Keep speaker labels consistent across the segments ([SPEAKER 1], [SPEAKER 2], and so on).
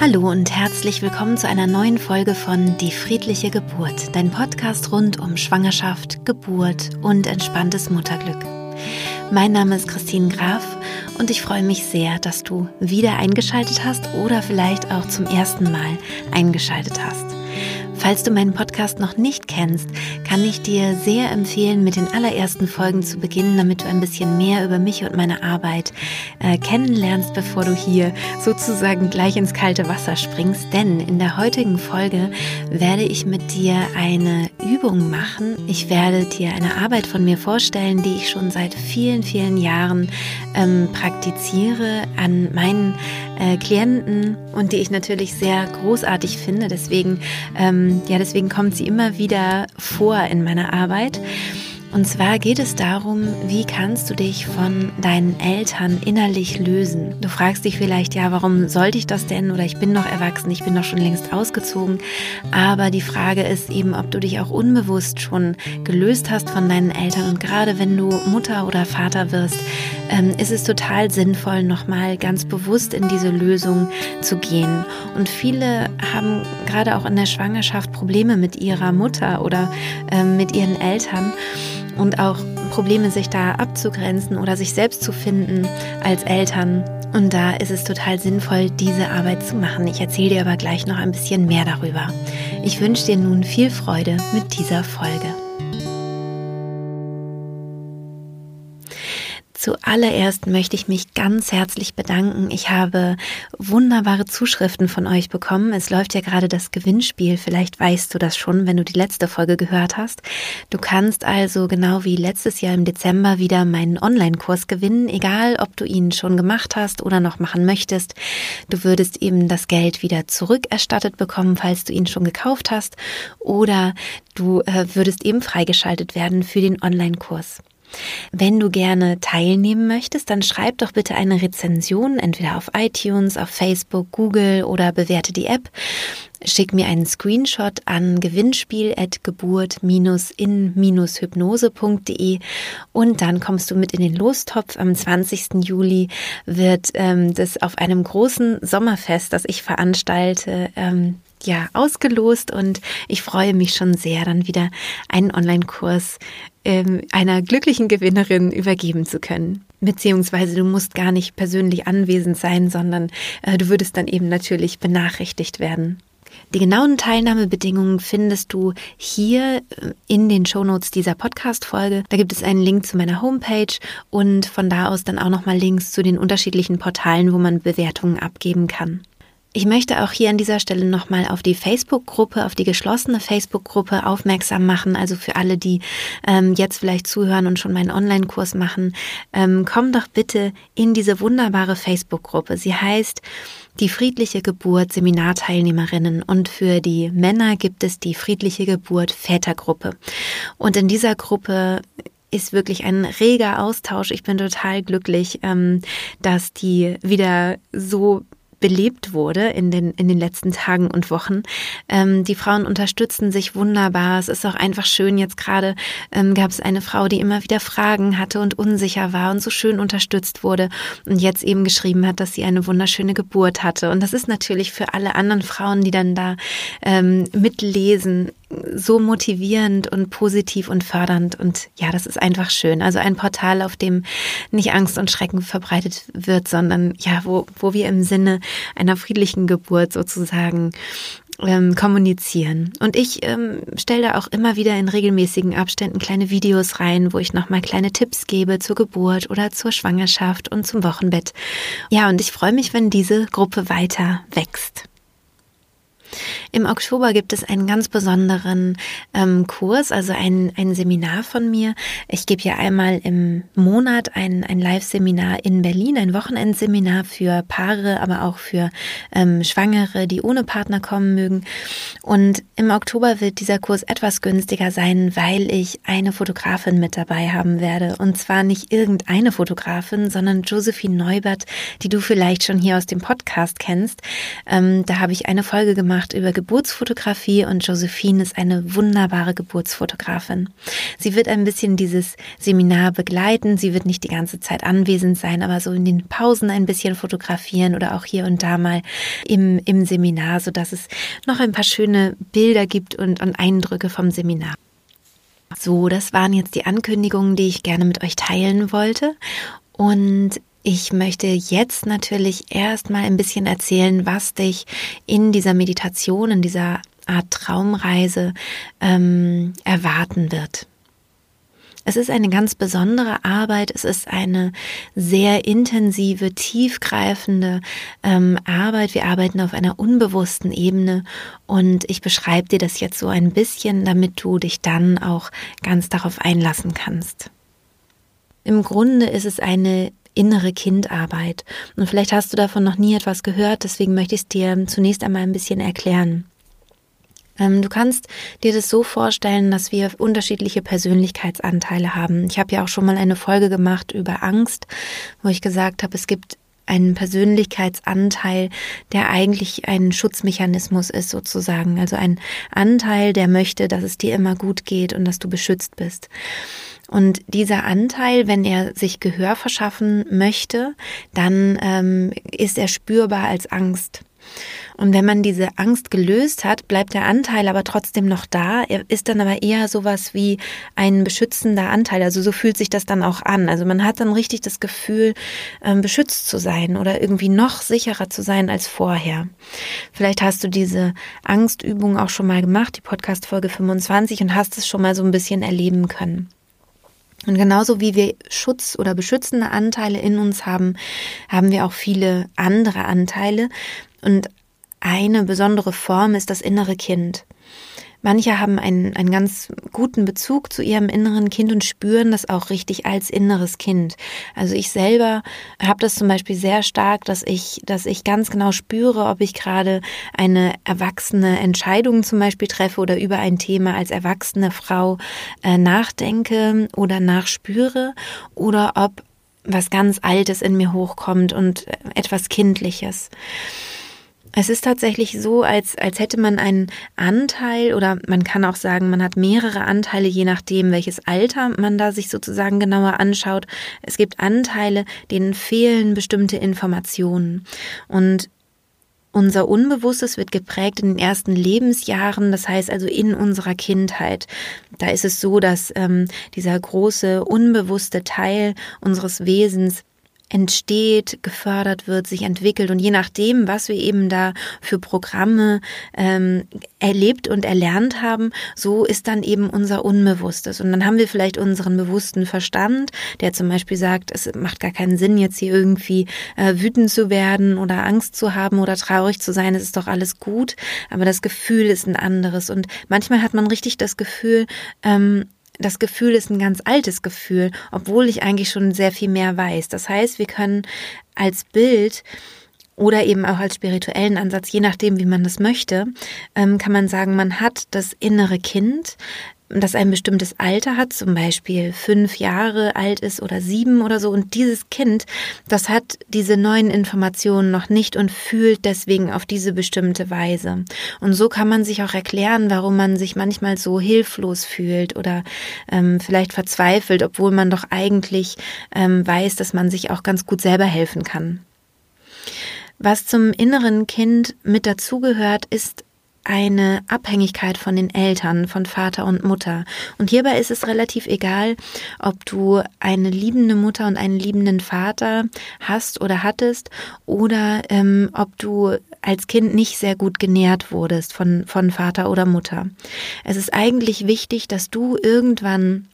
[SPEAKER 1] Hallo und herzlich willkommen zu einer neuen Folge von Die friedliche Geburt, dein Podcast rund um Schwangerschaft, Geburt und entspanntes Mutterglück. Mein Name ist Christine Graf und ich freue mich sehr, dass du wieder eingeschaltet hast oder vielleicht auch zum ersten Mal eingeschaltet hast. Falls du meinen Podcast noch nicht kennst, kann ich dir sehr empfehlen, mit den allerersten Folgen zu beginnen, damit du ein bisschen mehr über mich und meine Arbeit äh, kennenlernst, bevor du hier sozusagen gleich ins kalte Wasser springst. Denn in der heutigen Folge werde ich mit dir eine Übung machen. Ich werde dir eine Arbeit von mir vorstellen, die ich schon seit vielen, vielen Jahren ähm, praktiziere an meinen äh, Klienten und die ich natürlich sehr großartig finde. Deswegen, ähm, ja, deswegen kommt sie immer wieder vor in meiner Arbeit. Und zwar geht es darum, wie kannst du dich von deinen Eltern innerlich lösen? Du fragst dich vielleicht, ja, warum sollte ich das denn? Oder ich bin noch erwachsen, ich bin doch schon längst ausgezogen. Aber die Frage ist eben, ob du dich auch unbewusst schon gelöst hast von deinen Eltern. Und gerade wenn du Mutter oder Vater wirst, ähm, ist es total sinnvoll, nochmal ganz bewusst in diese Lösung zu gehen. Und viele haben gerade auch in der Schwangerschaft Probleme mit ihrer Mutter oder ähm, mit ihren Eltern und auch Probleme, sich da abzugrenzen oder sich selbst zu finden als Eltern. Und da ist es total sinnvoll, diese Arbeit zu machen. Ich erzähle dir aber gleich noch ein bisschen mehr darüber. Ich wünsche dir nun viel Freude mit dieser Folge. Zuallererst möchte ich mich ganz herzlich bedanken. Ich habe wunderbare Zuschriften von euch bekommen. Es läuft ja gerade das Gewinnspiel. Vielleicht weißt du das schon, wenn du die letzte Folge gehört hast. Du kannst also genau wie letztes Jahr im Dezember wieder meinen Online-Kurs gewinnen, egal ob du ihn schon gemacht hast oder noch machen möchtest. Du würdest eben das Geld wieder zurückerstattet bekommen, falls du ihn schon gekauft hast, oder du äh, würdest eben freigeschaltet werden für den Online-Kurs. Wenn du gerne teilnehmen möchtest, dann schreib doch bitte eine Rezension, entweder auf iTunes, auf Facebook, Google oder bewerte die App. Schick mir einen Screenshot an gewinnspiel.geburt-in-hypnose.de und dann kommst du mit in den Lostopf. Am 20. Juli wird ähm, das auf einem großen Sommerfest, das ich veranstalte, ähm, ja, ausgelost und ich freue mich schon sehr, dann wieder einen Online-Kurs ähm, einer glücklichen Gewinnerin übergeben zu können. Beziehungsweise du musst gar nicht persönlich anwesend sein, sondern äh, du würdest dann eben natürlich benachrichtigt werden. Die genauen Teilnahmebedingungen findest du hier äh, in den Shownotes dieser Podcast-Folge. Da gibt es einen Link zu meiner Homepage und von da aus dann auch nochmal Links zu den unterschiedlichen Portalen, wo man Bewertungen abgeben kann. Ich möchte auch hier an dieser Stelle nochmal auf die Facebook-Gruppe, auf die geschlossene Facebook-Gruppe aufmerksam machen. Also für alle, die ähm, jetzt vielleicht zuhören und schon meinen Online-Kurs machen, ähm, komm doch bitte in diese wunderbare Facebook-Gruppe. Sie heißt die friedliche Geburt Seminarteilnehmerinnen und für die Männer gibt es die friedliche Geburt Vätergruppe. Und in dieser Gruppe ist wirklich ein reger Austausch. Ich bin total glücklich, ähm, dass die wieder so belebt wurde in den, in den letzten Tagen und Wochen. Ähm, die Frauen unterstützen sich wunderbar. Es ist auch einfach schön. Jetzt gerade ähm, gab es eine Frau, die immer wieder Fragen hatte und unsicher war und so schön unterstützt wurde und jetzt eben geschrieben hat, dass sie eine wunderschöne Geburt hatte. Und das ist natürlich für alle anderen Frauen, die dann da ähm, mitlesen, so motivierend und positiv und fördernd. Und ja, das ist einfach schön. Also ein Portal, auf dem nicht Angst und Schrecken verbreitet wird, sondern ja, wo, wo wir im Sinne einer friedlichen Geburt sozusagen ähm, kommunizieren. Und ich ähm, stelle da auch immer wieder in regelmäßigen Abständen kleine Videos rein, wo ich nochmal kleine Tipps gebe zur Geburt oder zur Schwangerschaft und zum Wochenbett. Ja, und ich freue mich, wenn diese Gruppe weiter wächst. Im Oktober gibt es einen ganz besonderen ähm, Kurs, also ein, ein Seminar von mir. Ich gebe ja einmal im Monat ein, ein Live-Seminar in Berlin, ein Wochenendseminar für Paare, aber auch für ähm, Schwangere, die ohne Partner kommen mögen. Und im Oktober wird dieser Kurs etwas günstiger sein, weil ich eine Fotografin mit dabei haben werde. Und zwar nicht irgendeine Fotografin, sondern Josephine Neubert, die du vielleicht schon hier aus dem Podcast kennst. Ähm, da habe ich eine Folge gemacht gemacht über Geburtsfotografie und Josephine ist eine wunderbare Geburtsfotografin. Sie wird ein bisschen dieses Seminar begleiten. Sie wird nicht die ganze Zeit anwesend sein, aber so in den Pausen ein bisschen fotografieren oder auch hier und da mal im, im Seminar, so dass es noch ein paar schöne Bilder gibt und, und Eindrücke vom Seminar. So, das waren jetzt die Ankündigungen, die ich gerne mit euch teilen wollte. Und ich möchte jetzt natürlich erstmal ein bisschen erzählen, was dich in dieser Meditation, in dieser Art Traumreise ähm, erwarten wird. Es ist eine ganz besondere Arbeit. Es ist eine sehr intensive, tiefgreifende ähm, Arbeit. Wir arbeiten auf einer unbewussten Ebene und ich beschreibe dir das jetzt so ein bisschen, damit du dich dann auch ganz darauf einlassen kannst. Im Grunde ist es eine innere Kindarbeit. Und vielleicht hast du davon noch nie etwas gehört, deswegen möchte ich es dir zunächst einmal ein bisschen erklären. Ähm, du kannst dir das so vorstellen, dass wir unterschiedliche Persönlichkeitsanteile haben. Ich habe ja auch schon mal eine Folge gemacht über Angst, wo ich gesagt habe, es gibt einen Persönlichkeitsanteil, der eigentlich ein Schutzmechanismus ist sozusagen. Also ein Anteil, der möchte, dass es dir immer gut geht und dass du beschützt bist. Und dieser Anteil, wenn er sich Gehör verschaffen möchte, dann ähm, ist er spürbar als Angst. Und wenn man diese Angst gelöst hat, bleibt der Anteil aber trotzdem noch da. Er ist dann aber eher sowas wie ein beschützender Anteil. Also so fühlt sich das dann auch an. Also man hat dann richtig das Gefühl, ähm, beschützt zu sein oder irgendwie noch sicherer zu sein als vorher. Vielleicht hast du diese Angstübung auch schon mal gemacht, die Podcast Folge 25 und hast es schon mal so ein bisschen erleben können. Und genauso wie wir Schutz oder beschützende Anteile in uns haben, haben wir auch viele andere Anteile. Und eine besondere Form ist das innere Kind. Manche haben einen, einen ganz guten Bezug zu ihrem inneren Kind und spüren das auch richtig als inneres Kind. Also ich selber habe das zum Beispiel sehr stark, dass ich, dass ich ganz genau spüre, ob ich gerade eine erwachsene Entscheidung zum Beispiel treffe oder über ein Thema als erwachsene Frau äh, nachdenke oder nachspüre oder ob was ganz Altes in mir hochkommt und äh, etwas Kindliches. Es ist tatsächlich so, als, als hätte man einen Anteil oder man kann auch sagen, man hat mehrere Anteile, je nachdem, welches Alter man da sich sozusagen genauer anschaut. Es gibt Anteile, denen fehlen bestimmte Informationen. Und unser Unbewusstes wird geprägt in den ersten Lebensjahren, das heißt also in unserer Kindheit. Da ist es so, dass ähm, dieser große unbewusste Teil unseres Wesens entsteht, gefördert wird, sich entwickelt und je nachdem, was wir eben da für Programme ähm, erlebt und erlernt haben, so ist dann eben unser Unbewusstes. Und dann haben wir vielleicht unseren bewussten Verstand, der zum Beispiel sagt, es macht gar keinen Sinn, jetzt hier irgendwie äh, wütend zu werden oder Angst zu haben oder traurig zu sein, es ist doch alles gut, aber das Gefühl ist ein anderes. Und manchmal hat man richtig das Gefühl, ähm, das Gefühl ist ein ganz altes Gefühl, obwohl ich eigentlich schon sehr viel mehr weiß. Das heißt, wir können als Bild oder eben auch als spirituellen Ansatz, je nachdem, wie man das möchte, ähm, kann man sagen, man hat das innere Kind, das ein bestimmtes Alter hat, zum Beispiel fünf Jahre alt ist oder sieben oder so. Und dieses Kind, das hat diese neuen Informationen noch nicht und fühlt deswegen auf diese bestimmte Weise. Und so kann man sich auch erklären, warum man sich manchmal so hilflos fühlt oder ähm, vielleicht verzweifelt, obwohl man doch eigentlich ähm, weiß, dass man sich auch ganz gut selber helfen kann. Was zum inneren Kind mit dazugehört, ist eine Abhängigkeit von den Eltern, von Vater und Mutter. Und hierbei ist es relativ egal, ob du eine liebende Mutter und einen liebenden Vater hast oder hattest oder ähm, ob du als Kind nicht sehr gut genährt wurdest von, von Vater oder Mutter. Es ist eigentlich wichtig, dass du irgendwann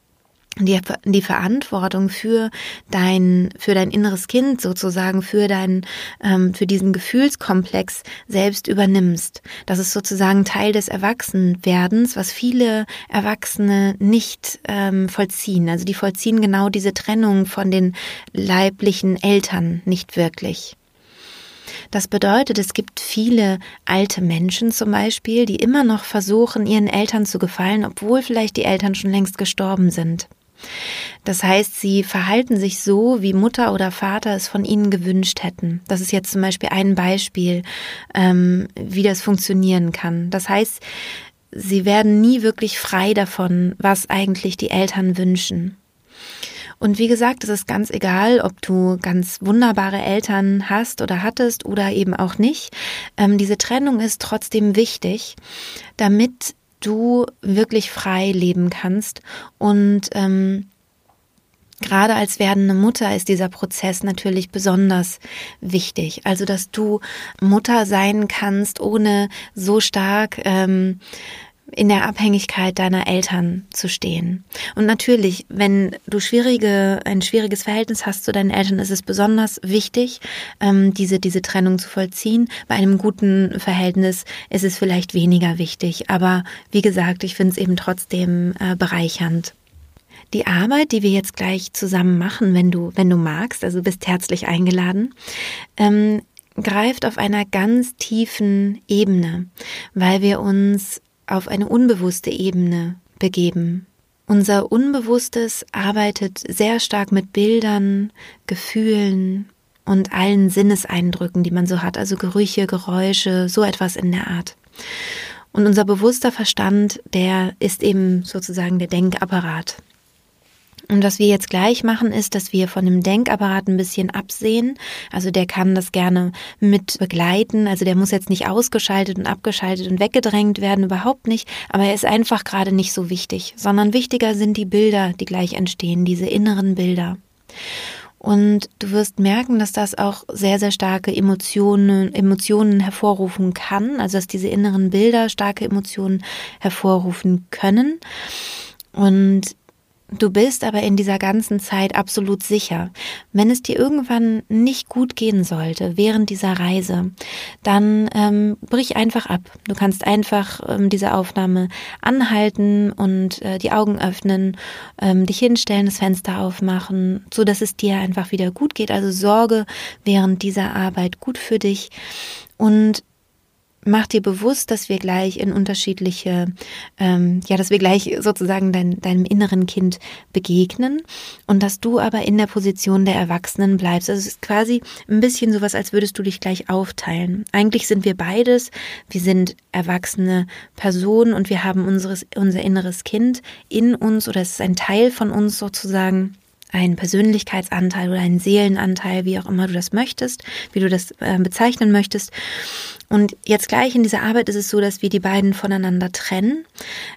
[SPEAKER 1] die, die Verantwortung für dein, für dein inneres Kind sozusagen, für dein, ähm, für diesen Gefühlskomplex selbst übernimmst. Das ist sozusagen Teil des Erwachsenwerdens, was viele Erwachsene nicht ähm, vollziehen. Also die vollziehen genau diese Trennung von den leiblichen Eltern nicht wirklich. Das bedeutet, es gibt viele alte Menschen zum Beispiel, die immer noch versuchen, ihren Eltern zu gefallen, obwohl vielleicht die Eltern schon längst gestorben sind. Das heißt, sie verhalten sich so, wie Mutter oder Vater es von ihnen gewünscht hätten. Das ist jetzt zum Beispiel ein Beispiel, ähm, wie das funktionieren kann. Das heißt, sie werden nie wirklich frei davon, was eigentlich die Eltern wünschen. Und wie gesagt, es ist ganz egal, ob du ganz wunderbare Eltern hast oder hattest oder eben auch nicht. Ähm, diese Trennung ist trotzdem wichtig, damit du wirklich frei leben kannst und ähm, Gerade als werdende Mutter ist dieser Prozess natürlich besonders wichtig. Also, dass du Mutter sein kannst, ohne so stark ähm, in der Abhängigkeit deiner Eltern zu stehen. Und natürlich, wenn du schwierige, ein schwieriges Verhältnis hast zu deinen Eltern, ist es besonders wichtig, ähm, diese, diese Trennung zu vollziehen. Bei einem guten Verhältnis ist es vielleicht weniger wichtig. Aber wie gesagt, ich finde es eben trotzdem äh, bereichernd. Die Arbeit, die wir jetzt gleich zusammen machen, wenn du, wenn du magst, also bist herzlich eingeladen, ähm, greift auf einer ganz tiefen Ebene, weil wir uns auf eine unbewusste Ebene begeben. Unser Unbewusstes arbeitet sehr stark mit Bildern, Gefühlen und allen Sinneseindrücken, die man so hat, also Gerüche, Geräusche, so etwas in der Art. Und unser bewusster Verstand, der ist eben sozusagen der Denkapparat. Und was wir jetzt gleich machen, ist, dass wir von dem Denkapparat ein bisschen absehen. Also der kann das gerne mit begleiten. Also der muss jetzt nicht ausgeschaltet und abgeschaltet und weggedrängt werden, überhaupt nicht. Aber er ist einfach gerade nicht so wichtig, sondern wichtiger sind die Bilder, die gleich entstehen, diese inneren Bilder. Und du wirst merken, dass das auch sehr, sehr starke Emotionen, Emotionen hervorrufen kann. Also dass diese inneren Bilder starke Emotionen hervorrufen können. Und Du bist aber in dieser ganzen Zeit absolut sicher. Wenn es dir irgendwann nicht gut gehen sollte während dieser Reise, dann ähm, brich einfach ab. Du kannst einfach ähm, diese Aufnahme anhalten und äh, die Augen öffnen, ähm, dich hinstellen, das Fenster aufmachen, so dass es dir einfach wieder gut geht. Also sorge während dieser Arbeit gut für dich und mach dir bewusst, dass wir gleich in unterschiedliche, ähm, ja, dass wir gleich sozusagen dein, deinem inneren Kind begegnen und dass du aber in der Position der Erwachsenen bleibst. Also es ist quasi ein bisschen sowas, als würdest du dich gleich aufteilen. Eigentlich sind wir beides. Wir sind erwachsene Personen und wir haben unseres, unser inneres Kind in uns oder es ist ein Teil von uns sozusagen ein Persönlichkeitsanteil oder ein Seelenanteil, wie auch immer du das möchtest, wie du das äh, bezeichnen möchtest. Und jetzt gleich in dieser Arbeit ist es so, dass wir die beiden voneinander trennen,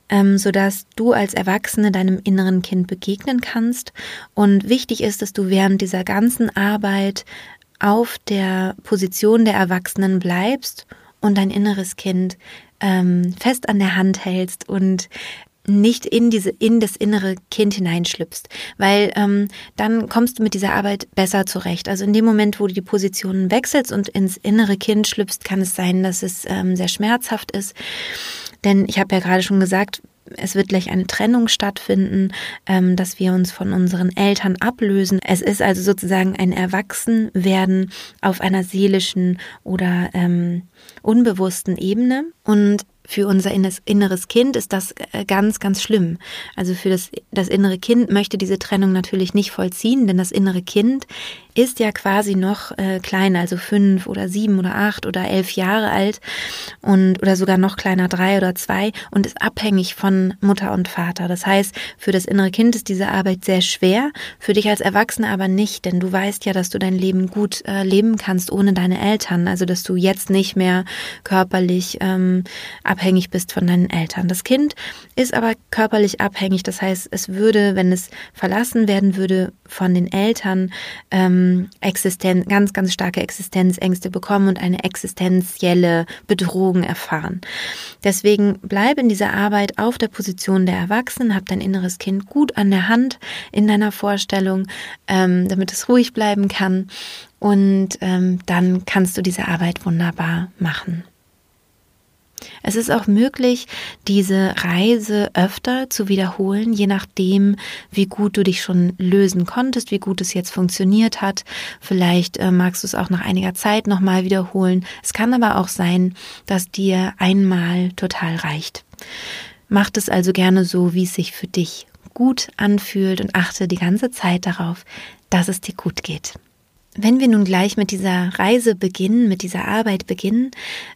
[SPEAKER 1] ähm, sodass du als Erwachsene deinem inneren Kind begegnen kannst. Und wichtig ist, dass du während dieser ganzen Arbeit auf der Position der Erwachsenen bleibst und dein inneres Kind ähm, fest an der Hand hältst und nicht in diese in das innere Kind hineinschlüpfst, weil ähm, dann kommst du mit dieser Arbeit besser zurecht. Also in dem Moment, wo du die Positionen wechselst und ins innere Kind schlüpfst, kann es sein, dass es ähm, sehr schmerzhaft ist. Denn ich habe ja gerade schon gesagt, es wird gleich eine Trennung stattfinden, ähm, dass wir uns von unseren Eltern ablösen. Es ist also sozusagen ein Erwachsenwerden auf einer seelischen oder ähm, unbewussten Ebene. Und für unser inneres Kind ist das äh, ganz, ganz schlimm. Also für das, das innere Kind möchte diese Trennung natürlich nicht vollziehen, denn das innere Kind ist ja quasi noch äh, kleiner, also fünf oder sieben oder acht oder elf Jahre alt und oder sogar noch kleiner, drei oder zwei und ist abhängig von Mutter und Vater. Das heißt, für das innere Kind ist diese Arbeit sehr schwer, für dich als Erwachsene aber nicht, denn du weißt ja, dass du dein Leben gut äh, leben kannst ohne deine Eltern, also dass du jetzt nicht mehr körperlich ähm, abhängig bist von deinen Eltern. Das Kind ist aber körperlich abhängig, das heißt, es würde, wenn es verlassen werden würde von den Eltern, ähm, Existenz, ganz, ganz starke Existenzängste bekommen und eine existenzielle Bedrohung erfahren. Deswegen bleib in dieser Arbeit auf der Position der Erwachsenen, hab dein inneres Kind gut an der Hand in deiner Vorstellung, ähm, damit es ruhig bleiben kann. Und ähm, dann kannst du diese Arbeit wunderbar machen. Es ist auch möglich, diese Reise öfter zu wiederholen, je nachdem, wie gut du dich schon lösen konntest, wie gut es jetzt funktioniert hat. Vielleicht äh, magst du es auch nach einiger Zeit nochmal wiederholen. Es kann aber auch sein, dass dir einmal total reicht. Macht es also gerne so, wie es sich für dich gut anfühlt und achte die ganze Zeit darauf, dass es dir gut geht. Wenn wir nun gleich mit dieser Reise beginnen, mit dieser Arbeit beginnen,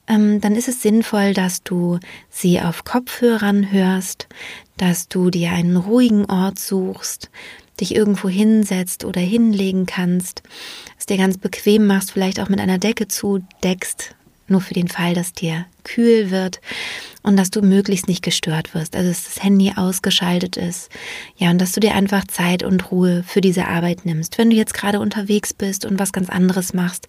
[SPEAKER 1] ähm, dann ist es sinnvoll, dass du sie auf Kopfhörern hörst, dass du dir einen ruhigen Ort suchst, dich irgendwo hinsetzt oder hinlegen kannst, es dir ganz bequem machst, vielleicht auch mit einer Decke zudeckst, nur für den Fall, dass dir kühl wird und dass du möglichst nicht gestört wirst, also dass das Handy ausgeschaltet ist. Ja, und dass du dir einfach Zeit und Ruhe für diese Arbeit nimmst. Wenn du jetzt gerade unterwegs bist und was ganz anderes machst,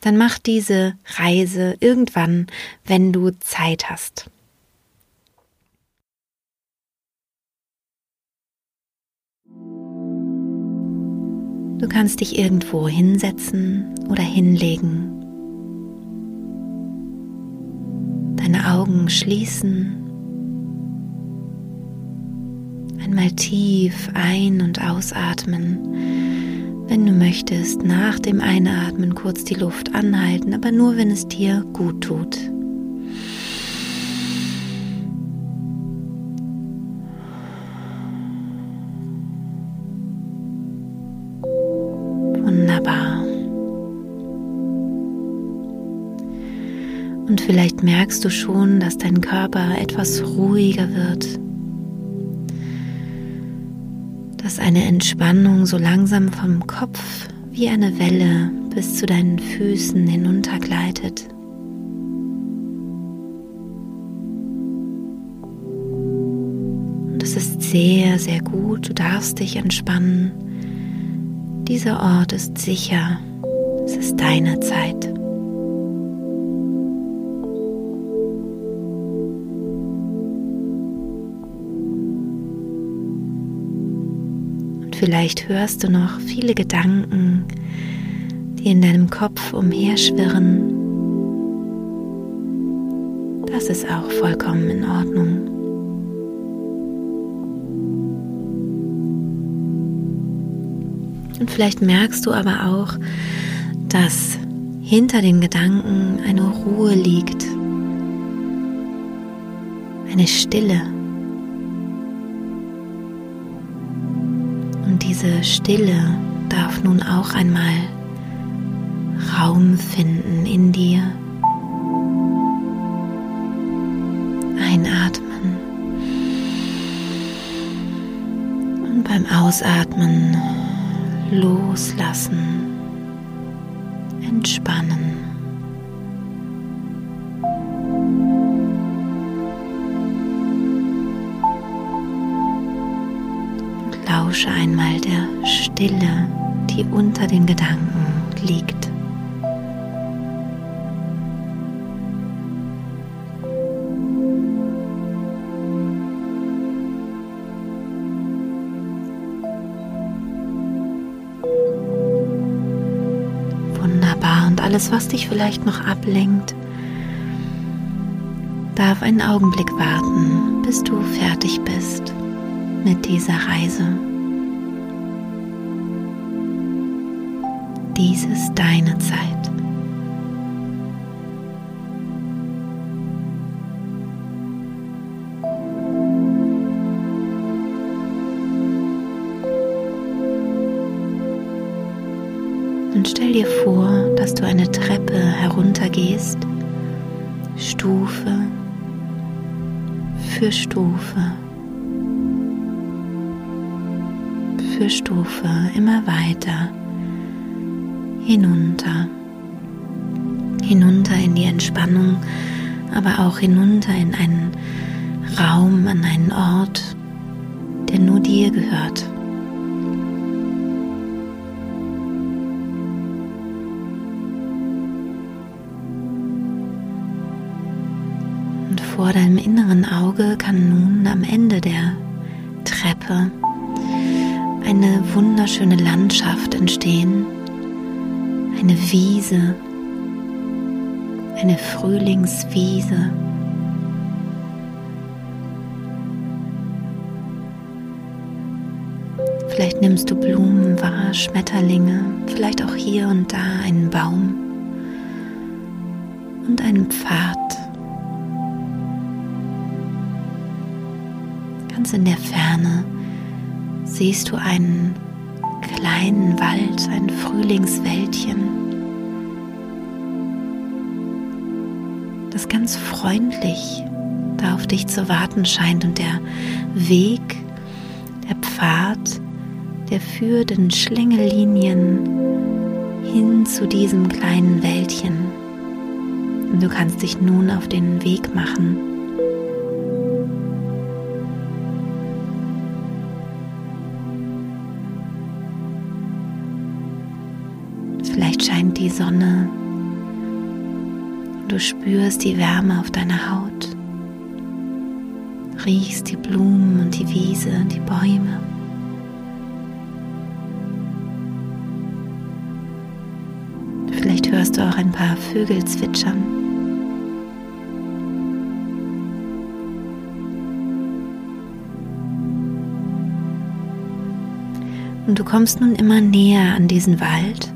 [SPEAKER 1] dann mach diese Reise irgendwann, wenn du Zeit hast. Du kannst dich irgendwo hinsetzen oder hinlegen deine Augen schließen, einmal tief ein- und ausatmen. Wenn du möchtest, nach dem Einatmen kurz die Luft anhalten, aber nur wenn es dir gut tut. Vielleicht merkst du schon, dass dein Körper etwas ruhiger wird, dass eine Entspannung so langsam vom Kopf wie eine Welle bis zu deinen Füßen hinuntergleitet. Und es ist sehr, sehr gut, du darfst dich entspannen. Dieser Ort ist sicher, es ist deine Zeit. Vielleicht hörst du noch viele Gedanken, die in deinem Kopf umherschwirren. Das ist auch vollkommen in Ordnung. Und vielleicht merkst du aber auch, dass hinter den Gedanken eine Ruhe liegt, eine Stille. Diese Stille darf nun auch einmal Raum finden in dir. Einatmen und beim Ausatmen loslassen, lausche einmal der Stille, die unter den Gedanken liegt. Wunderbar. Und alles, was dich vielleicht noch ablenkt, darf einen Augenblick warten, bis du fertig bist mit dieser Reise. Dies ist deine Zeit. Und stell dir vor, dass du eine Treppe heruntergehst, Stufe für Stufe. Für Stufe immer weiter hinunter. Hinunter in die Entspannung, aber auch hinunter in einen Raum, an einen Ort, der nur dir gehört. Und vor deinem inneren Auge kann nun am Ende der Treppe eine wunderschöne Landschaft entstehen, eine Wiese, eine Frühlingswiese. Vielleicht nimmst du Blumen wahr, Schmetterlinge, vielleicht auch hier und da einen Baum und einen Pfad. Ganz in der Ferne siehst du einen kleinen Wald, ein Frühlingswäldchen, das ganz freundlich da auf dich zu warten scheint und der Weg, der Pfad, der führt in Schlängellinien hin zu diesem kleinen Wäldchen. Und du kannst dich nun auf den Weg machen. Sonne du spürst die Wärme auf deiner Haut riechst die Blumen und die Wiese und die Bäume. Vielleicht hörst du auch ein paar Vögel zwitschern. Und du kommst nun immer näher an diesen Wald.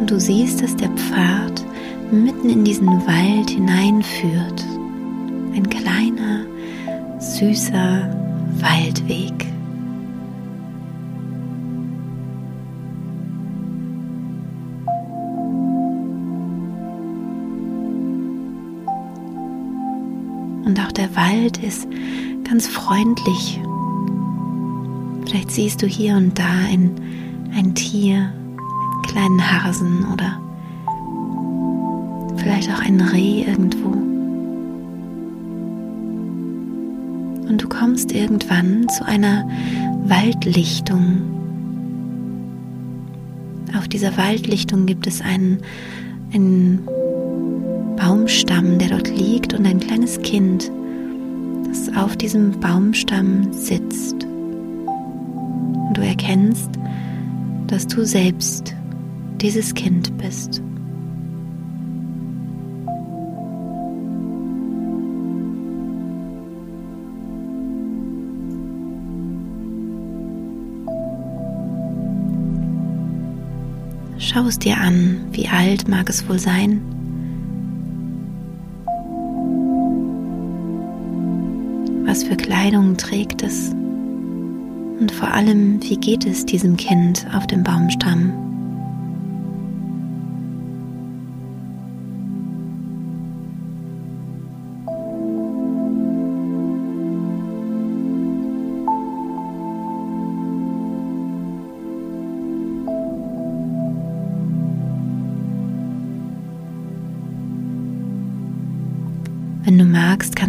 [SPEAKER 1] Und du siehst, dass der Pfad mitten in diesen Wald hineinführt ein kleiner, süßer Waldweg. Und auch der Wald ist ganz freundlich. Vielleicht siehst du hier und da ein, ein Tier, kleinen Hasen oder vielleicht auch ein Reh irgendwo. und du kommst irgendwann zu einer Waldlichtung. Auf dieser Waldlichtung gibt es einen, einen Baumstamm, der dort liegt und ein kleines Kind, das auf diesem Baumstamm sitzt. Und du erkennst, dass du selbst dieses Kind bist. Schau es dir an, wie alt mag es wohl sein? Was für Kleidung trägt es? Und vor allem, wie geht es diesem Kind auf dem Baumstamm?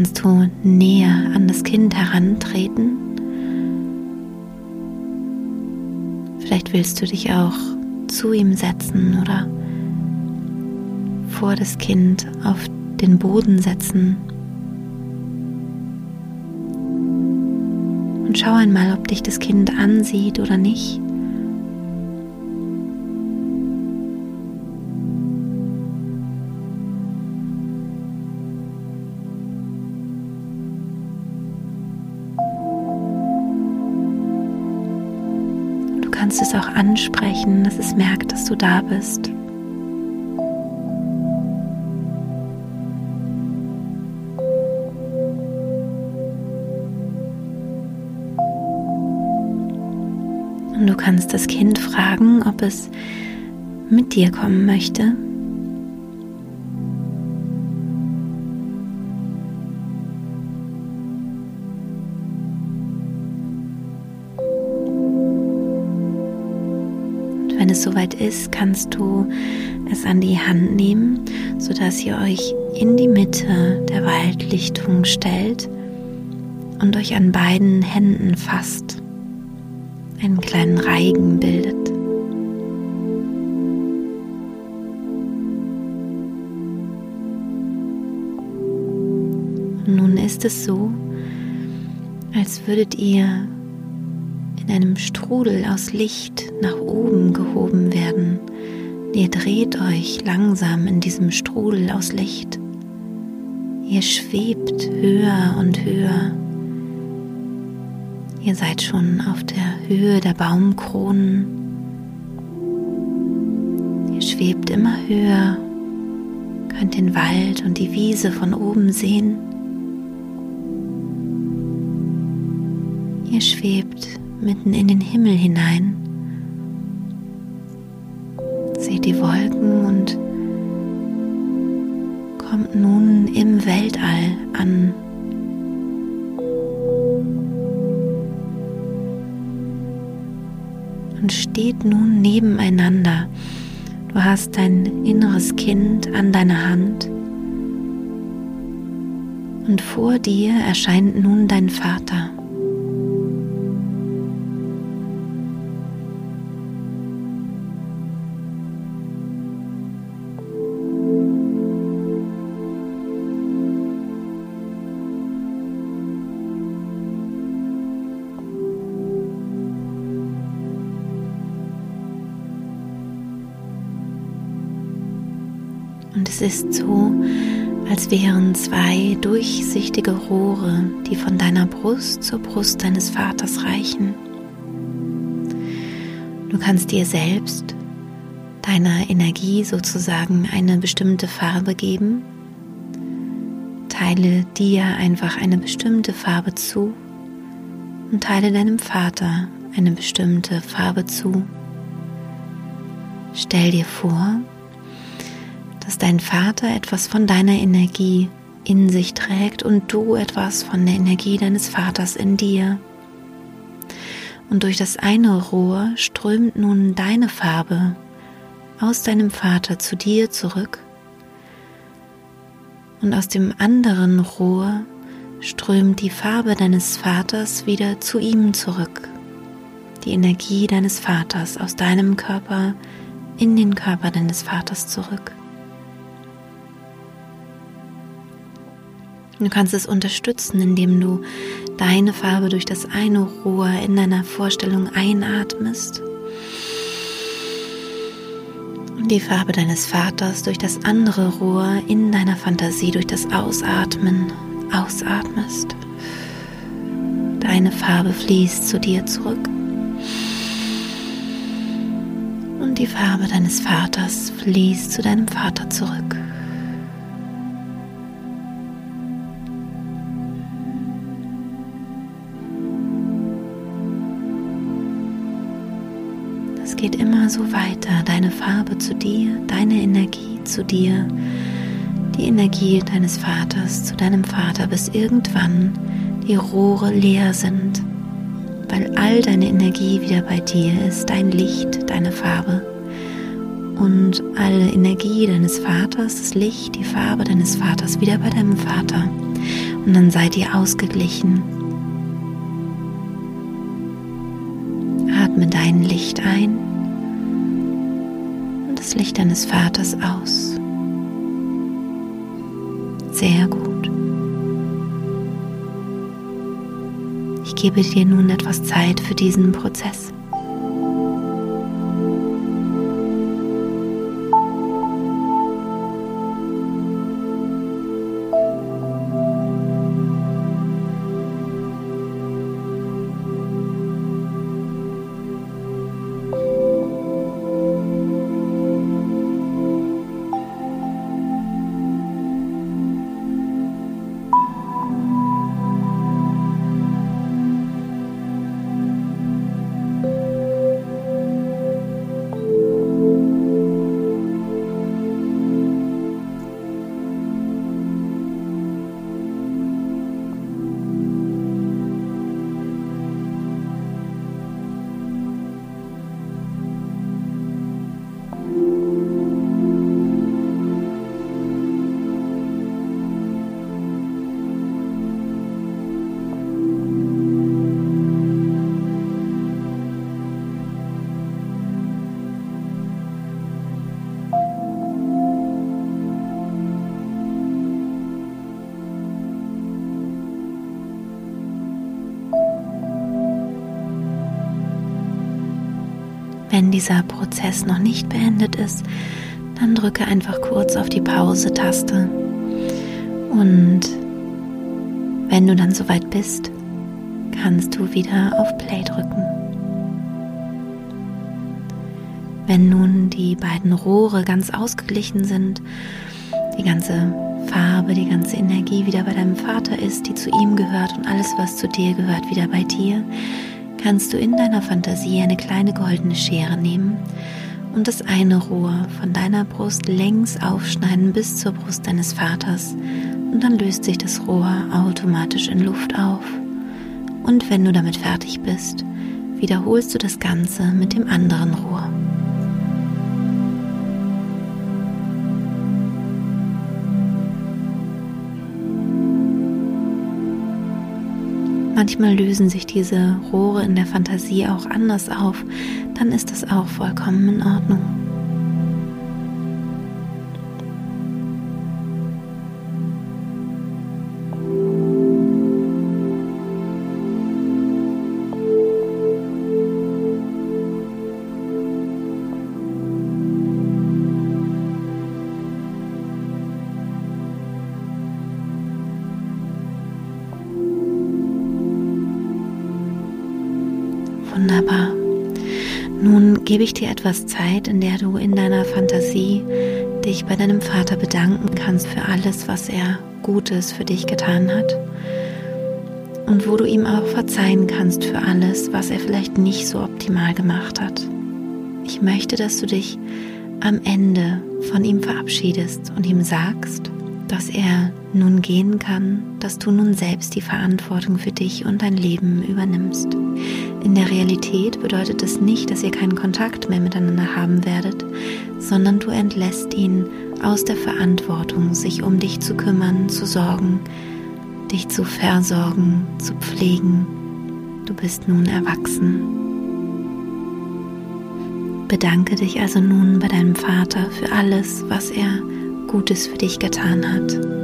[SPEAKER 1] Kannst du näher an das Kind herantreten. Vielleicht willst du dich auch zu ihm setzen oder vor das Kind auf den Boden setzen. Und schau einmal, ob dich das Kind ansieht oder nicht. Ansprechen, dass es merkt, dass du da bist. Und du kannst das Kind fragen, ob es mit dir kommen möchte. Es soweit ist, kannst du es an die Hand nehmen, sodass ihr euch in die Mitte der Waldlichtung stellt und euch an beiden Händen fasst, einen kleinen Reigen bildet. Und nun ist es so, als würdet ihr in einem Strudel aus Licht nach oben gehoben werden. Ihr dreht euch langsam in diesem Strudel aus Licht. Ihr schwebt höher und höher. Ihr seid schon auf der Höhe der Baumkronen. Ihr schwebt immer höher, könnt den Wald und die Wiese von oben sehen. Ihr schwebt mitten in den Himmel hinein. Seht die Wolken und kommt nun im Weltall an. Und steht nun nebeneinander. Du hast dein inneres Kind an deiner Hand. Und vor dir erscheint nun dein Vater. Ist so, als wären zwei durchsichtige Rohre, die von deiner Brust zur Brust deines Vaters reichen. Du kannst dir selbst, deiner Energie sozusagen eine bestimmte Farbe geben. Teile dir einfach eine bestimmte Farbe zu und teile deinem Vater eine bestimmte Farbe zu. Stell dir vor, dass dein Vater etwas von deiner Energie in sich trägt und du etwas von der Energie deines Vaters in dir. Und durch das eine Rohr strömt nun deine Farbe aus deinem Vater zu dir zurück. Und aus dem anderen Rohr strömt die Farbe deines Vaters wieder zu ihm zurück. Die Energie deines Vaters aus deinem Körper in den Körper deines Vaters zurück. Du kannst es unterstützen, indem du deine Farbe durch das eine Rohr in deiner Vorstellung einatmest und die Farbe deines Vaters durch das andere Rohr in deiner Fantasie durch das Ausatmen ausatmest. Deine Farbe fließt zu dir zurück. Und die Farbe deines Vaters fließt zu deinem Vater zurück. Geht immer so weiter. Deine Farbe zu dir, deine Energie zu dir, die Energie deines Vaters zu deinem Vater, bis irgendwann die Rohre leer sind, weil all deine Energie wieder bei dir ist, dein Licht, deine Farbe. Und alle Energie deines Vaters, das Licht, die Farbe deines Vaters wieder bei deinem Vater. Und dann seid ihr ausgeglichen. Deines Vaters aus. Sehr gut. Ich gebe dir nun etwas Zeit für diesen Prozess. Wenn dieser Prozess noch nicht beendet ist, dann drücke einfach kurz auf die Pause-Taste. Und wenn du dann soweit bist, kannst du wieder auf Play drücken. Wenn nun die beiden Rohre ganz ausgeglichen sind, die ganze Farbe, die ganze Energie wieder bei deinem Vater ist, die zu ihm gehört und alles, was zu dir gehört, wieder bei dir, kannst du in deiner Fantasie eine kleine goldene Schere nehmen und das eine Rohr von deiner Brust längs aufschneiden bis zur Brust deines Vaters und dann löst sich das Rohr automatisch in Luft auf. Und wenn du damit fertig bist, wiederholst du das Ganze mit dem anderen Rohr. Manchmal lösen sich diese Rohre in der Fantasie auch anders auf, dann ist das auch vollkommen in Ordnung. Gebe ich dir etwas Zeit, in der du in deiner Fantasie dich bei deinem Vater bedanken kannst für alles, was er Gutes für dich getan hat. Und wo du ihm auch verzeihen kannst für alles, was er vielleicht nicht so optimal gemacht hat. Ich möchte, dass du dich am Ende von ihm verabschiedest und ihm sagst, dass er nun gehen kann, dass du nun selbst die Verantwortung für dich und dein Leben übernimmst. In der Realität bedeutet es nicht, dass ihr keinen Kontakt mehr miteinander haben werdet, sondern du entlässt ihn aus der Verantwortung, sich um dich zu kümmern, zu sorgen, dich zu versorgen, zu pflegen. Du bist nun erwachsen. Bedanke dich also nun bei deinem Vater für alles, was er Gutes für dich getan hat.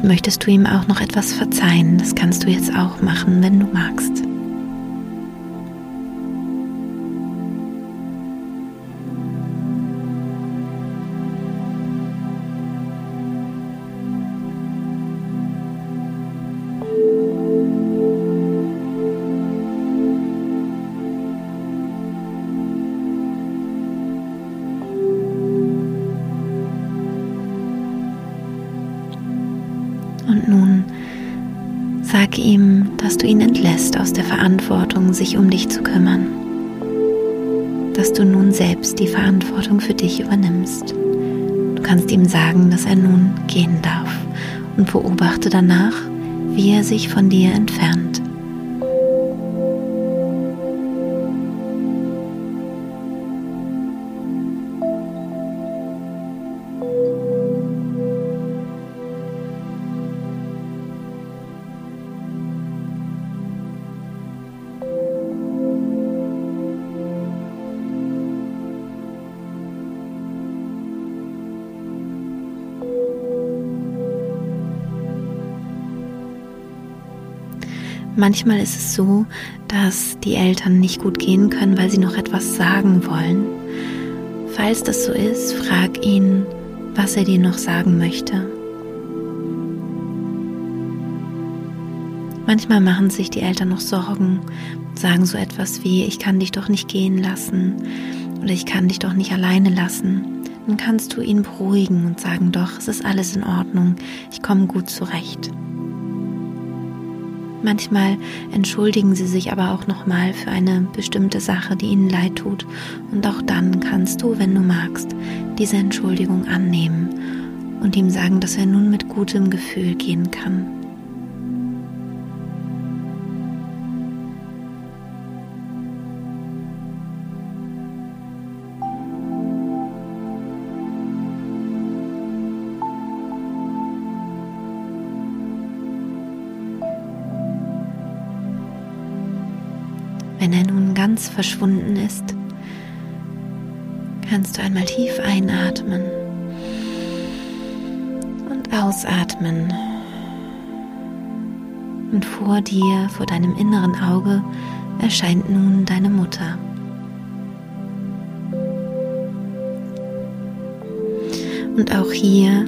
[SPEAKER 1] Vielleicht möchtest du ihm auch noch etwas verzeihen. Das kannst du jetzt auch machen, wenn du magst. Dass du ihn entlässt aus der Verantwortung, sich um dich zu kümmern. Dass du nun selbst die Verantwortung für dich übernimmst. Du kannst ihm sagen, dass er nun gehen darf und beobachte danach, wie er sich von dir entfernt. Manchmal ist es so, dass die Eltern nicht gut gehen können, weil sie noch etwas sagen wollen. Falls das so ist, frag ihn, was er dir noch sagen möchte. Manchmal machen sich die Eltern noch Sorgen, sagen so etwas wie, ich kann dich doch nicht gehen lassen oder ich kann dich doch nicht alleine lassen. Dann kannst du ihn beruhigen und sagen, doch, es ist alles in Ordnung, ich komme gut zurecht. Manchmal entschuldigen sie sich aber auch nochmal für eine bestimmte Sache, die ihnen leid tut. Und auch dann kannst du, wenn du magst, diese Entschuldigung annehmen und ihm sagen, dass er nun mit gutem Gefühl gehen kann. Ganz verschwunden ist, kannst du einmal tief einatmen und ausatmen. Und vor dir, vor deinem inneren Auge, erscheint nun deine Mutter. Und auch hier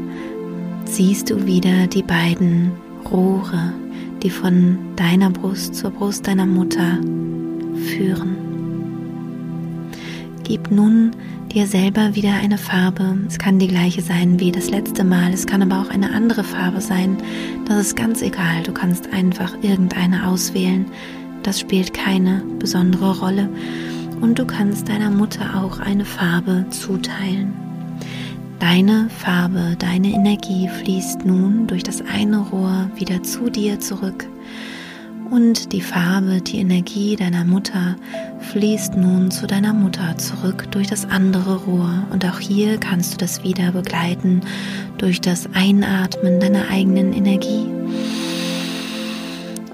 [SPEAKER 1] siehst du wieder die beiden Rohre, die von deiner Brust zur Brust deiner Mutter führen. Gib nun dir selber wieder eine Farbe. Es kann die gleiche sein wie das letzte Mal, es kann aber auch eine andere Farbe sein. Das ist ganz egal, du kannst einfach irgendeine auswählen. Das spielt keine besondere Rolle. Und du kannst deiner Mutter auch eine Farbe zuteilen. Deine Farbe, deine Energie fließt nun durch das eine Rohr wieder zu dir zurück. Und die Farbe, die Energie deiner Mutter fließt nun zu deiner Mutter zurück durch das andere Rohr. Und auch hier kannst du das wieder begleiten durch das Einatmen deiner eigenen Energie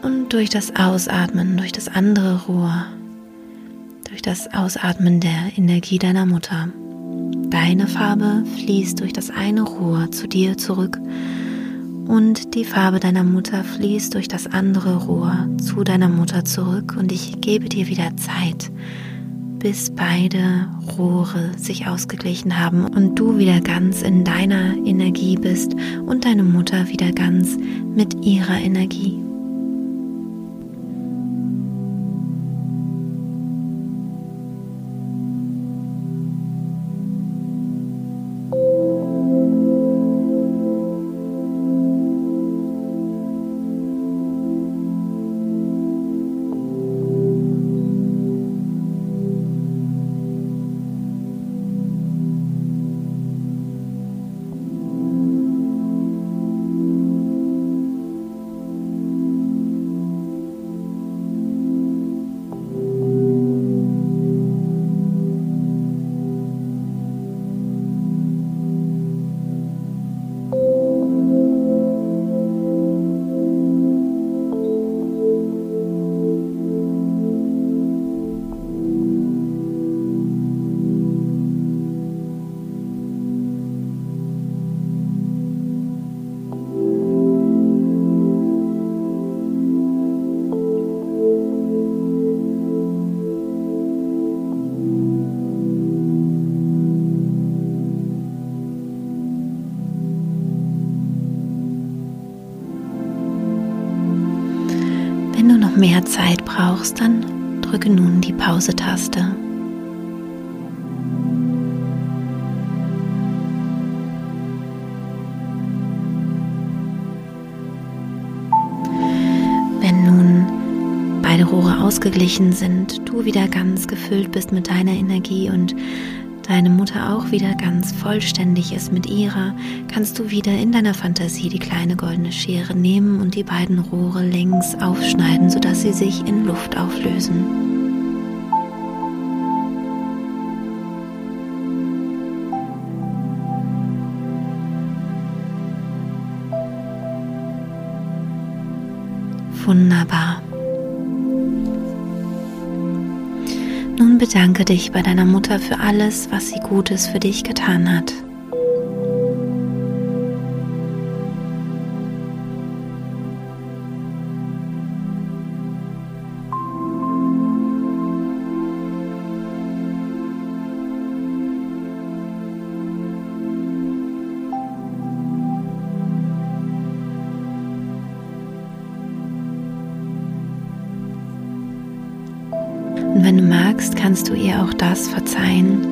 [SPEAKER 1] und durch das Ausatmen durch das andere Rohr, durch das Ausatmen der Energie deiner Mutter. Deine Farbe fließt durch das eine Rohr zu dir zurück und die Farbe deiner Mutter fließt durch das andere Rohr zu deiner Mutter zurück und ich gebe dir wieder Zeit, bis beide Rohre sich ausgeglichen haben und du wieder ganz in deiner Energie bist und deine Mutter wieder ganz mit ihrer Energie. Pause-Taste. Wenn nun beide Rohre ausgeglichen sind, du wieder ganz gefüllt bist mit deiner Energie und deine Mutter auch wieder ganz vollständig ist mit ihrer, kannst du wieder in deiner Fantasie die kleine goldene Schere nehmen und die beiden Rohre längs aufschneiden, sodass sie sich in Luft auflösen. Wunderbar. Nun bedanke dich bei deiner Mutter für alles, was sie Gutes für dich getan hat. Magst, kannst du ihr auch das verzeihen,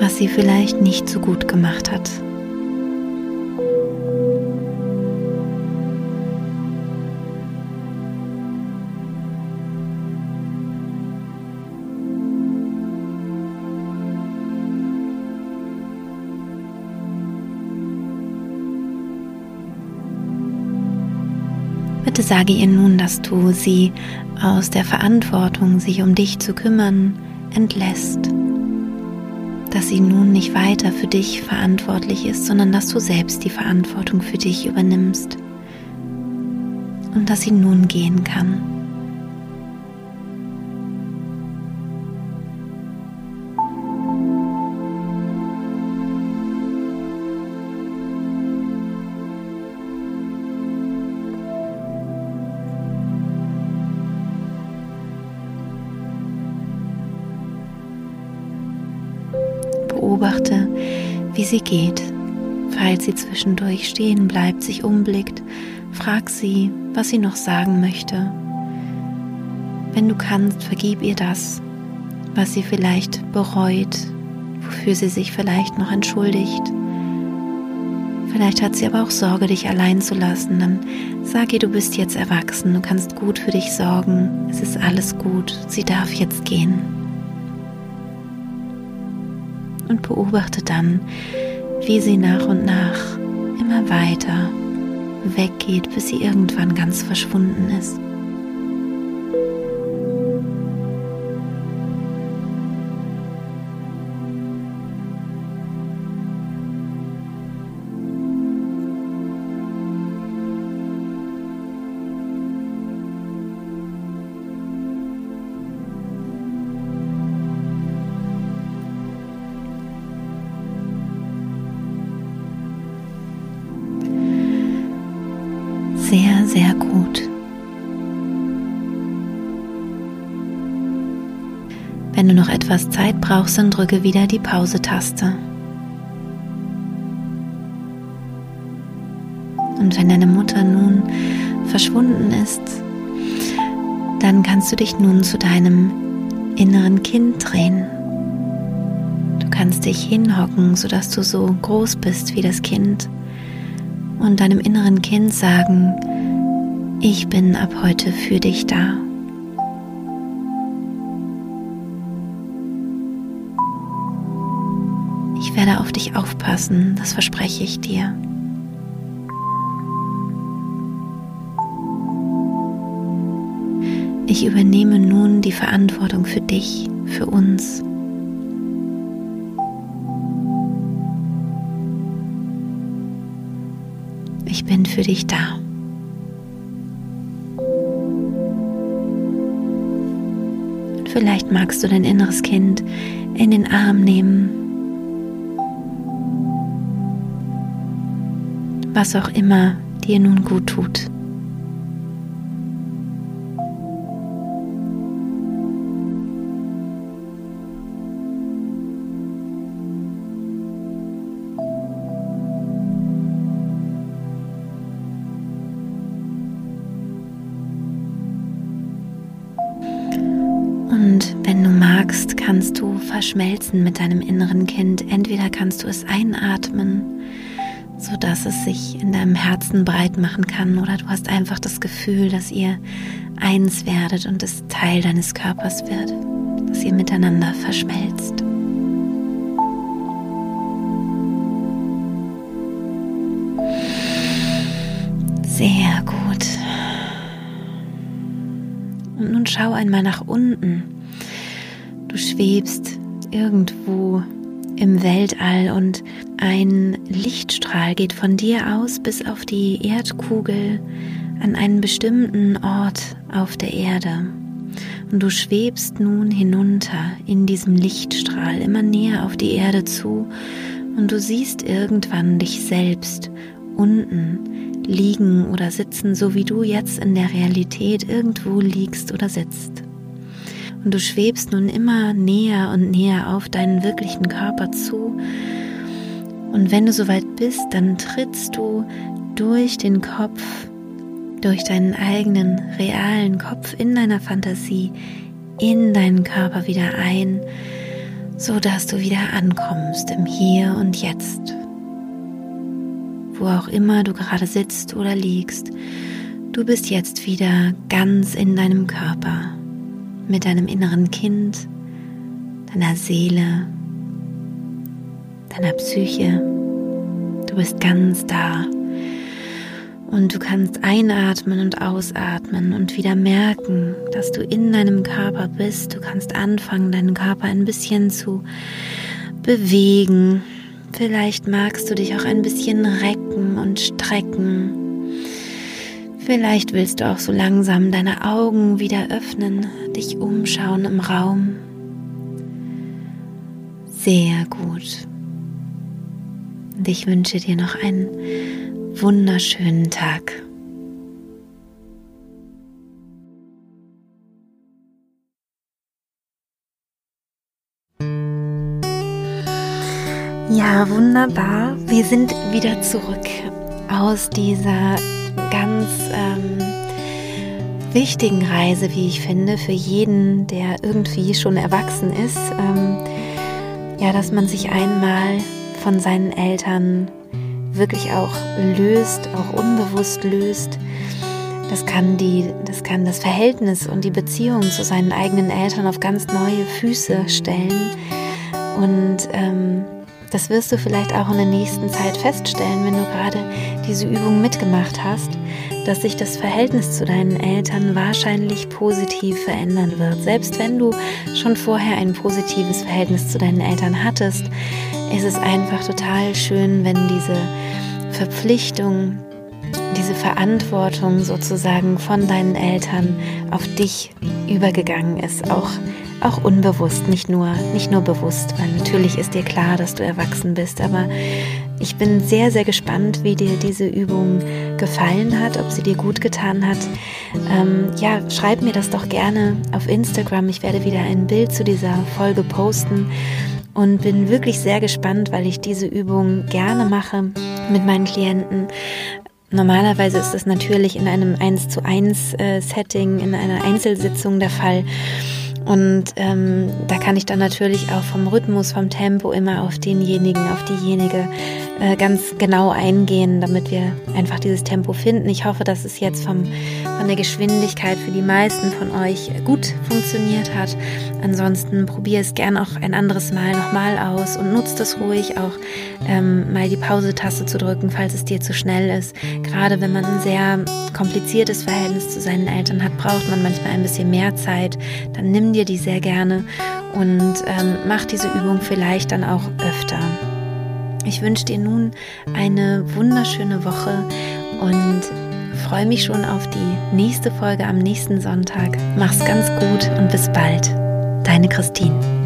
[SPEAKER 1] was sie vielleicht nicht so gut gemacht hat. Sage ihr nun, dass du sie aus der Verantwortung, sich um dich zu kümmern, entlässt. Dass sie nun nicht weiter für dich verantwortlich ist, sondern dass du selbst die Verantwortung für dich übernimmst. Und dass sie nun gehen kann. Wie sie geht. Falls sie zwischendurch stehen bleibt, sich umblickt, frag sie, was sie noch sagen möchte. Wenn du kannst, vergib ihr das, was sie vielleicht bereut, wofür sie sich vielleicht noch entschuldigt. Vielleicht hat sie aber auch Sorge, dich allein zu lassen. Dann sag ihr, du bist jetzt erwachsen, du kannst gut für dich sorgen, es ist alles gut, sie darf jetzt gehen. Und beobachte dann, wie sie nach und nach immer weiter weggeht, bis sie irgendwann ganz verschwunden ist. Zeit brauchst, dann drücke wieder die Pause-Taste. Und wenn deine Mutter nun verschwunden ist, dann kannst du dich nun zu deinem inneren Kind drehen. Du kannst dich hinhocken, sodass du so groß bist wie das Kind und deinem inneren Kind sagen, ich bin ab heute für dich da. Auf dich aufpassen, das verspreche ich dir. Ich übernehme nun die Verantwortung für dich, für uns. Ich bin für dich da. Vielleicht magst du dein inneres Kind in den Arm nehmen. Was auch immer dir nun gut tut. kannst du verschmelzen mit deinem inneren Kind. Entweder kannst du es einatmen, sodass es sich in deinem Herzen breit machen kann, oder du hast einfach das Gefühl, dass ihr eins werdet und es Teil deines Körpers wird, dass ihr miteinander verschmelzt. Sehr gut. Und nun schau einmal nach unten. Du schwebst irgendwo im Weltall und ein Lichtstrahl geht von dir aus bis auf die Erdkugel an einen bestimmten Ort auf der Erde. Und du schwebst nun hinunter in diesem Lichtstrahl immer näher auf die Erde zu und du siehst irgendwann dich selbst unten liegen oder sitzen, so wie du jetzt in der Realität irgendwo liegst oder sitzt. Und du schwebst nun immer näher und näher auf deinen wirklichen Körper zu. Und wenn du soweit bist, dann trittst du durch den Kopf, durch deinen eigenen realen Kopf in deiner Fantasie in deinen Körper wieder ein, so dass du wieder ankommst im Hier und Jetzt. Wo auch immer du gerade sitzt oder liegst, du bist jetzt wieder ganz in deinem Körper mit deinem inneren Kind, deiner Seele, deiner Psyche. Du bist ganz da. Und du kannst einatmen und ausatmen und wieder merken, dass du in deinem Körper bist. Du kannst anfangen, deinen Körper ein bisschen zu bewegen. Vielleicht magst du dich auch ein bisschen recken und strecken. Vielleicht willst du auch so langsam deine Augen wieder öffnen, dich umschauen im Raum. Sehr gut. Und ich wünsche dir noch einen wunderschönen Tag. Ja, wunderbar. Wir sind wieder zurück aus dieser ganz ähm, wichtigen Reise, wie ich finde, für jeden, der irgendwie schon erwachsen ist. Ähm, ja, dass man sich einmal von seinen Eltern wirklich auch löst, auch unbewusst löst. Das kann, die, das kann das Verhältnis und die Beziehung zu seinen eigenen Eltern auf ganz neue Füße stellen. Und ähm, das wirst du vielleicht auch in der nächsten Zeit feststellen, wenn du gerade diese Übung mitgemacht hast, dass sich das Verhältnis zu deinen Eltern wahrscheinlich positiv verändern wird. Selbst wenn du schon vorher ein positives Verhältnis zu deinen Eltern hattest, ist es einfach total schön, wenn diese Verpflichtung, diese Verantwortung sozusagen von deinen Eltern auf dich übergegangen ist, auch auch unbewusst, nicht nur, nicht nur bewusst, weil natürlich ist dir klar, dass du erwachsen bist, aber ich bin sehr, sehr gespannt, wie dir diese Übung gefallen hat, ob sie dir gut getan hat. Ähm, ja, schreib mir das doch gerne auf Instagram. Ich werde wieder ein Bild zu dieser Folge posten und bin wirklich sehr gespannt, weil ich diese Übung gerne mache mit meinen Klienten. Normalerweise ist es natürlich in einem 1 zu 1 äh, Setting, in einer Einzelsitzung der Fall. Und ähm, da kann ich dann natürlich auch vom Rhythmus, vom Tempo immer auf denjenigen, auf diejenige äh, ganz genau eingehen, damit wir einfach dieses Tempo finden. Ich hoffe, dass es jetzt vom, von der Geschwindigkeit für die meisten von euch gut funktioniert hat. Ansonsten probier es gern auch ein anderes Mal nochmal aus und nutzt es ruhig auch ähm, mal die Pause-Taste zu drücken, falls es dir zu schnell ist. Gerade wenn man ein sehr kompliziertes Verhältnis zu seinen Eltern hat, braucht man manchmal ein bisschen mehr Zeit. Dann nimm dir die sehr gerne und ähm, mach diese Übung vielleicht dann auch öfter. Ich wünsche dir nun eine wunderschöne Woche und freue mich schon auf die nächste Folge am nächsten Sonntag. Mach's ganz gut und bis bald. Deine Christine.